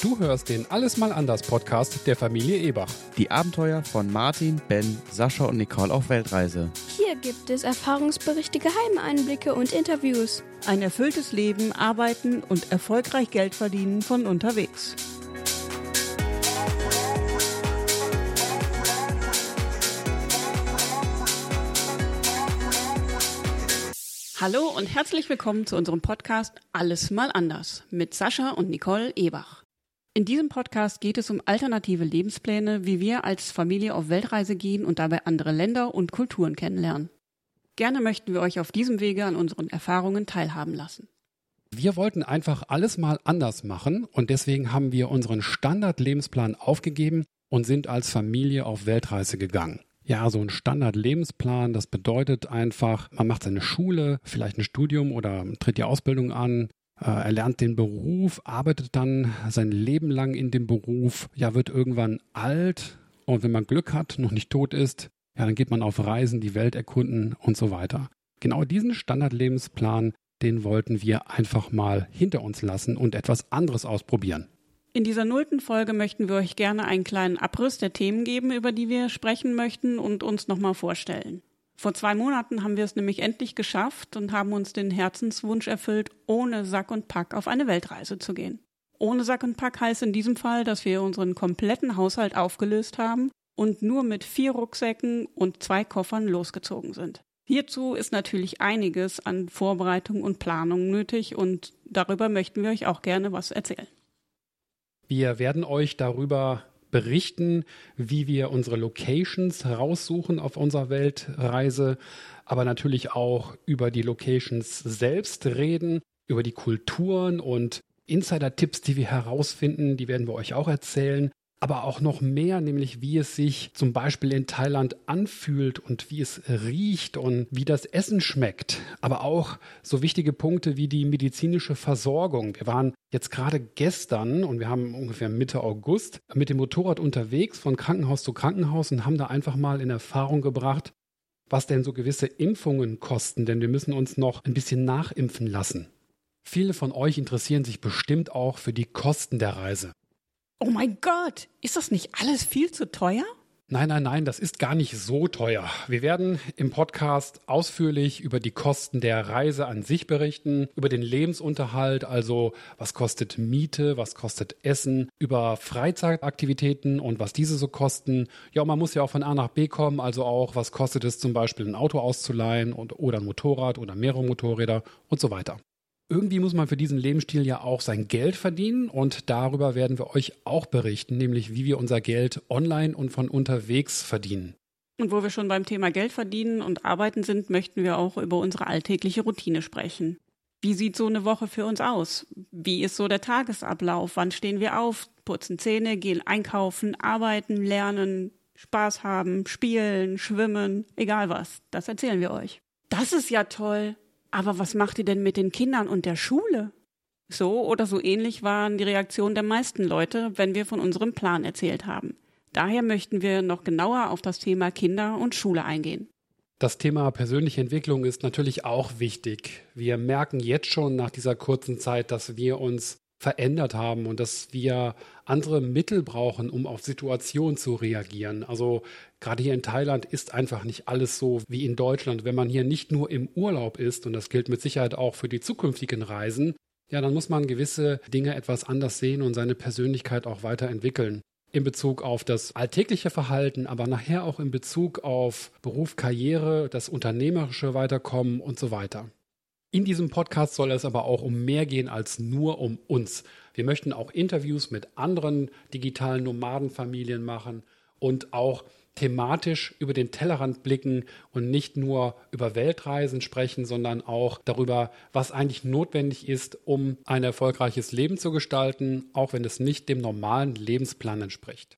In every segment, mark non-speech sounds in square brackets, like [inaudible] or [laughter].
Du hörst den Alles mal anders Podcast der Familie Ebach. Die Abenteuer von Martin, Ben, Sascha und Nicole auf Weltreise. Hier gibt es Erfahrungsberichte, geheime Einblicke und Interviews. Ein erfülltes Leben, arbeiten und erfolgreich Geld verdienen von unterwegs. Hallo und herzlich willkommen zu unserem Podcast Alles mal anders mit Sascha und Nicole Ebach. In diesem Podcast geht es um alternative Lebenspläne, wie wir als Familie auf Weltreise gehen und dabei andere Länder und Kulturen kennenlernen. Gerne möchten wir euch auf diesem Wege an unseren Erfahrungen teilhaben lassen. Wir wollten einfach alles mal anders machen und deswegen haben wir unseren Standardlebensplan aufgegeben und sind als Familie auf Weltreise gegangen. Ja, so ein Standardlebensplan, das bedeutet einfach, man macht seine Schule, vielleicht ein Studium oder tritt die Ausbildung an, er lernt den Beruf, arbeitet dann sein Leben lang in dem Beruf, ja, wird irgendwann alt und wenn man Glück hat, noch nicht tot ist, ja, dann geht man auf Reisen, die Welt erkunden und so weiter. Genau diesen Standardlebensplan, den wollten wir einfach mal hinter uns lassen und etwas anderes ausprobieren. In dieser nullten Folge möchten wir euch gerne einen kleinen Abriss der Themen geben, über die wir sprechen möchten und uns nochmal vorstellen. Vor zwei Monaten haben wir es nämlich endlich geschafft und haben uns den Herzenswunsch erfüllt, ohne Sack und Pack auf eine Weltreise zu gehen. Ohne Sack und Pack heißt in diesem Fall, dass wir unseren kompletten Haushalt aufgelöst haben und nur mit vier Rucksäcken und zwei Koffern losgezogen sind. Hierzu ist natürlich einiges an Vorbereitung und Planung nötig und darüber möchten wir euch auch gerne was erzählen. Wir werden euch darüber berichten, wie wir unsere Locations raussuchen auf unserer Weltreise, aber natürlich auch über die Locations selbst reden, über die Kulturen und Insider-Tipps, die wir herausfinden, die werden wir euch auch erzählen aber auch noch mehr, nämlich wie es sich zum Beispiel in Thailand anfühlt und wie es riecht und wie das Essen schmeckt. Aber auch so wichtige Punkte wie die medizinische Versorgung. Wir waren jetzt gerade gestern und wir haben ungefähr Mitte August mit dem Motorrad unterwegs von Krankenhaus zu Krankenhaus und haben da einfach mal in Erfahrung gebracht, was denn so gewisse Impfungen kosten, denn wir müssen uns noch ein bisschen nachimpfen lassen. Viele von euch interessieren sich bestimmt auch für die Kosten der Reise. Oh mein Gott, ist das nicht alles viel zu teuer? Nein, nein, nein, das ist gar nicht so teuer. Wir werden im Podcast ausführlich über die Kosten der Reise an sich berichten, über den Lebensunterhalt, also was kostet Miete, was kostet Essen, über Freizeitaktivitäten und was diese so kosten. Ja, man muss ja auch von A nach B kommen, also auch was kostet es zum Beispiel ein Auto auszuleihen und, oder ein Motorrad oder mehrere Motorräder und so weiter. Irgendwie muss man für diesen Lebensstil ja auch sein Geld verdienen und darüber werden wir euch auch berichten, nämlich wie wir unser Geld online und von unterwegs verdienen. Und wo wir schon beim Thema Geld verdienen und arbeiten sind, möchten wir auch über unsere alltägliche Routine sprechen. Wie sieht so eine Woche für uns aus? Wie ist so der Tagesablauf? Wann stehen wir auf, putzen Zähne, gehen einkaufen, arbeiten, lernen, Spaß haben, spielen, schwimmen, egal was. Das erzählen wir euch. Das ist ja toll. Aber was macht ihr denn mit den Kindern und der Schule? So oder so ähnlich waren die Reaktionen der meisten Leute, wenn wir von unserem Plan erzählt haben. Daher möchten wir noch genauer auf das Thema Kinder und Schule eingehen. Das Thema persönliche Entwicklung ist natürlich auch wichtig. Wir merken jetzt schon nach dieser kurzen Zeit, dass wir uns verändert haben und dass wir andere Mittel brauchen, um auf Situationen zu reagieren. Also gerade hier in Thailand ist einfach nicht alles so wie in Deutschland. Wenn man hier nicht nur im Urlaub ist, und das gilt mit Sicherheit auch für die zukünftigen Reisen, ja, dann muss man gewisse Dinge etwas anders sehen und seine Persönlichkeit auch weiterentwickeln. In Bezug auf das alltägliche Verhalten, aber nachher auch in Bezug auf Beruf, Karriere, das unternehmerische Weiterkommen und so weiter. In diesem Podcast soll es aber auch um mehr gehen als nur um uns. Wir möchten auch Interviews mit anderen digitalen Nomadenfamilien machen und auch thematisch über den Tellerrand blicken und nicht nur über Weltreisen sprechen, sondern auch darüber, was eigentlich notwendig ist, um ein erfolgreiches Leben zu gestalten, auch wenn es nicht dem normalen Lebensplan entspricht.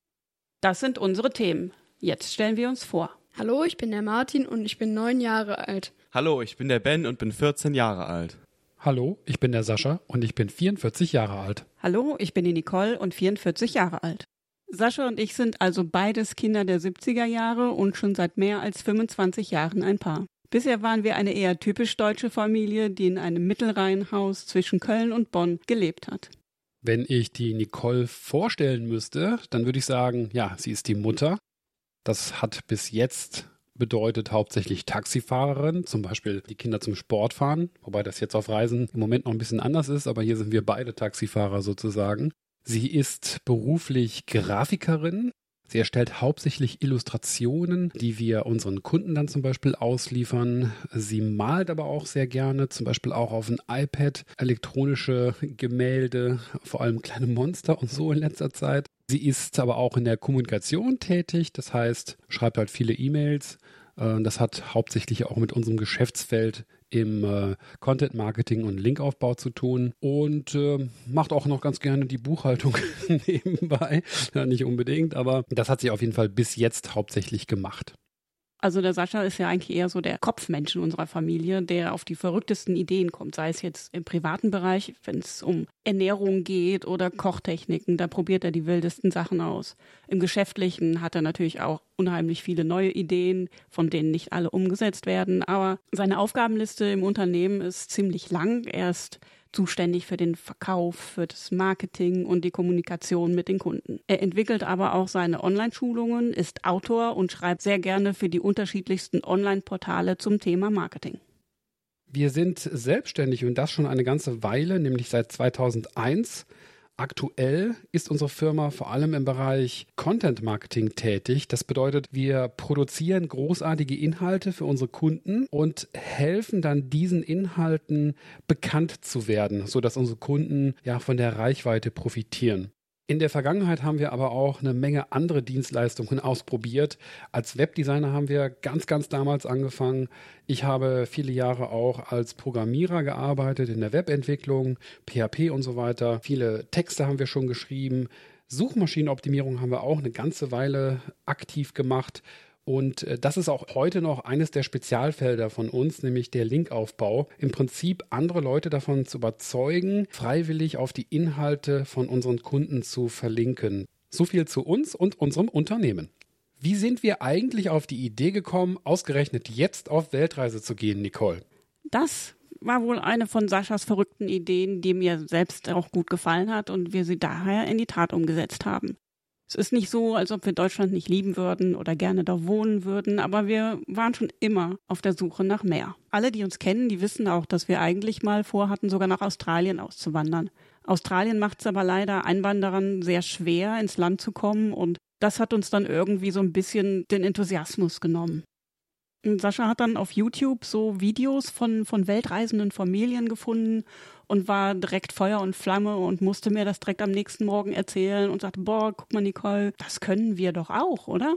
Das sind unsere Themen. Jetzt stellen wir uns vor. Hallo, ich bin der Martin und ich bin neun Jahre alt. Hallo, ich bin der Ben und bin 14 Jahre alt. Hallo, ich bin der Sascha und ich bin 44 Jahre alt. Hallo, ich bin die Nicole und 44 Jahre alt. Sascha und ich sind also beides Kinder der 70er Jahre und schon seit mehr als 25 Jahren ein Paar. Bisher waren wir eine eher typisch deutsche Familie, die in einem Mittelreihenhaus zwischen Köln und Bonn gelebt hat. Wenn ich die Nicole vorstellen müsste, dann würde ich sagen, ja, sie ist die Mutter. Das hat bis jetzt bedeutet hauptsächlich Taxifahrerin, zum Beispiel die Kinder zum Sport fahren, wobei das jetzt auf Reisen im Moment noch ein bisschen anders ist, aber hier sind wir beide Taxifahrer sozusagen. Sie ist beruflich Grafikerin. Sie erstellt hauptsächlich Illustrationen, die wir unseren Kunden dann zum Beispiel ausliefern. Sie malt aber auch sehr gerne, zum Beispiel auch auf ein iPad, elektronische Gemälde, vor allem kleine Monster und so in letzter Zeit. Sie ist aber auch in der Kommunikation tätig, das heißt, schreibt halt viele E-Mails, äh, das hat hauptsächlich auch mit unserem Geschäftsfeld im äh, Content Marketing und Linkaufbau zu tun und äh, macht auch noch ganz gerne die Buchhaltung [laughs] nebenbei. Nicht unbedingt, aber das hat sie auf jeden Fall bis jetzt hauptsächlich gemacht. Also der Sascha ist ja eigentlich eher so der Kopfmensch in unserer Familie, der auf die verrücktesten Ideen kommt, sei es jetzt im privaten Bereich, wenn es um Ernährung geht oder Kochtechniken, da probiert er die wildesten Sachen aus. Im geschäftlichen hat er natürlich auch unheimlich viele neue Ideen, von denen nicht alle umgesetzt werden, aber seine Aufgabenliste im Unternehmen ist ziemlich lang. Er ist zuständig für den Verkauf, für das Marketing und die Kommunikation mit den Kunden. Er entwickelt aber auch seine Online-Schulungen, ist Autor und schreibt sehr gerne für die unterschiedlichsten Online-Portale zum Thema Marketing. Wir sind selbstständig und das schon eine ganze Weile, nämlich seit 2001. Aktuell ist unsere Firma vor allem im Bereich Content Marketing tätig. Das bedeutet, wir produzieren großartige Inhalte für unsere Kunden und helfen dann diesen Inhalten bekannt zu werden, sodass unsere Kunden ja von der Reichweite profitieren. In der Vergangenheit haben wir aber auch eine Menge andere Dienstleistungen ausprobiert. Als Webdesigner haben wir ganz, ganz damals angefangen. Ich habe viele Jahre auch als Programmierer gearbeitet in der Webentwicklung, PHP und so weiter. Viele Texte haben wir schon geschrieben. Suchmaschinenoptimierung haben wir auch eine ganze Weile aktiv gemacht. Und äh, das ist auch heute noch eines der Spezialfelder von uns, nämlich der Linkaufbau. Im Prinzip andere Leute davon zu überzeugen, freiwillig auf die Inhalte von unseren Kunden zu verlinken. So viel zu uns und unserem Unternehmen. Wie sind wir eigentlich auf die Idee gekommen, ausgerechnet jetzt auf Weltreise zu gehen, Nicole? Das war wohl eine von Saschas verrückten Ideen, die mir selbst auch gut gefallen hat und wir sie daher in die Tat umgesetzt haben. Es ist nicht so, als ob wir Deutschland nicht lieben würden oder gerne da wohnen würden, aber wir waren schon immer auf der Suche nach mehr. Alle, die uns kennen, die wissen auch, dass wir eigentlich mal vorhatten, sogar nach Australien auszuwandern. Australien macht es aber leider Einwanderern sehr schwer, ins Land zu kommen und das hat uns dann irgendwie so ein bisschen den Enthusiasmus genommen. Sascha hat dann auf YouTube so Videos von, von weltreisenden Familien gefunden und war direkt Feuer und Flamme und musste mir das direkt am nächsten Morgen erzählen und sagte, boah, guck mal, Nicole, das können wir doch auch, oder?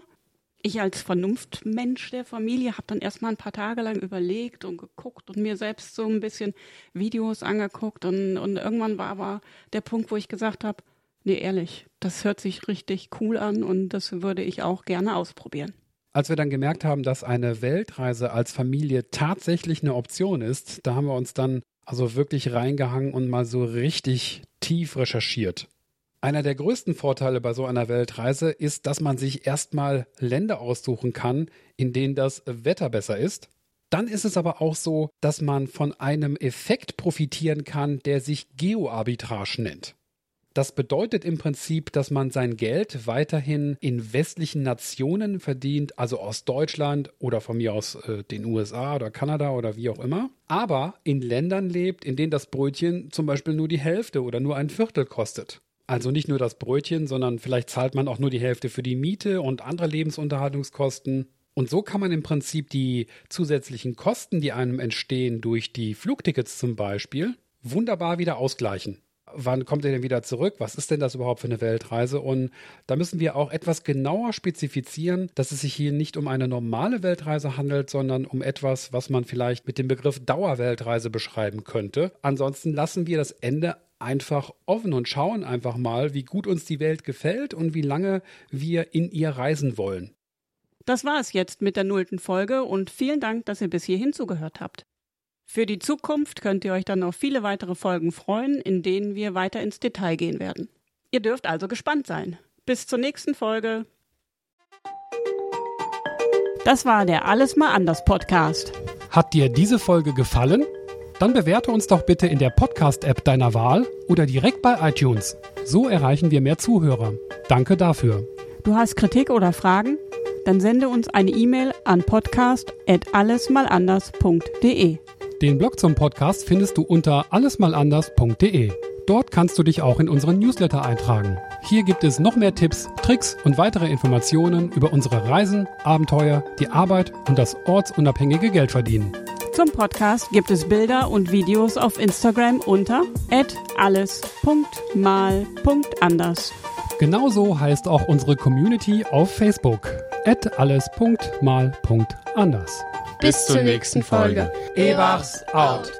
Ich als Vernunftmensch der Familie habe dann erstmal ein paar Tage lang überlegt und geguckt und mir selbst so ein bisschen Videos angeguckt und, und irgendwann war aber der Punkt, wo ich gesagt habe, nee, ehrlich, das hört sich richtig cool an und das würde ich auch gerne ausprobieren. Als wir dann gemerkt haben, dass eine Weltreise als Familie tatsächlich eine Option ist, da haben wir uns dann also wirklich reingehangen und mal so richtig tief recherchiert. Einer der größten Vorteile bei so einer Weltreise ist, dass man sich erstmal Länder aussuchen kann, in denen das Wetter besser ist. Dann ist es aber auch so, dass man von einem Effekt profitieren kann, der sich Geoarbitrage nennt. Das bedeutet im Prinzip, dass man sein Geld weiterhin in westlichen Nationen verdient, also aus Deutschland oder von mir aus äh, den USA oder Kanada oder wie auch immer, aber in Ländern lebt, in denen das Brötchen zum Beispiel nur die Hälfte oder nur ein Viertel kostet. Also nicht nur das Brötchen, sondern vielleicht zahlt man auch nur die Hälfte für die Miete und andere Lebensunterhaltungskosten. Und so kann man im Prinzip die zusätzlichen Kosten, die einem entstehen durch die Flugtickets zum Beispiel, wunderbar wieder ausgleichen wann kommt er denn wieder zurück? Was ist denn das überhaupt für eine Weltreise? Und da müssen wir auch etwas genauer spezifizieren, dass es sich hier nicht um eine normale Weltreise handelt, sondern um etwas, was man vielleicht mit dem Begriff Dauerweltreise beschreiben könnte. Ansonsten lassen wir das Ende einfach offen und schauen einfach mal, wie gut uns die Welt gefällt und wie lange wir in ihr reisen wollen. Das war es jetzt mit der nullten Folge und vielen Dank, dass ihr bis hierhin zugehört habt. Für die Zukunft könnt ihr euch dann auf viele weitere Folgen freuen, in denen wir weiter ins Detail gehen werden. Ihr dürft also gespannt sein. Bis zur nächsten Folge. Das war der Alles mal anders Podcast. Hat dir diese Folge gefallen? Dann bewerte uns doch bitte in der Podcast-App deiner Wahl oder direkt bei iTunes. So erreichen wir mehr Zuhörer. Danke dafür. Du hast Kritik oder Fragen? Dann sende uns eine E-Mail an podcast@allesmalanders.de. Den Blog zum Podcast findest du unter allesmalanders.de. Dort kannst du dich auch in unseren Newsletter eintragen. Hier gibt es noch mehr Tipps, Tricks und weitere Informationen über unsere Reisen, Abenteuer, die Arbeit und das ortsunabhängige Geldverdienen. Zum Podcast gibt es Bilder und Videos auf Instagram unter alles.mal.anders. Genauso heißt auch unsere Community auf Facebook alles.mal.anders. Bis zur nächsten Folge. Ebachs out.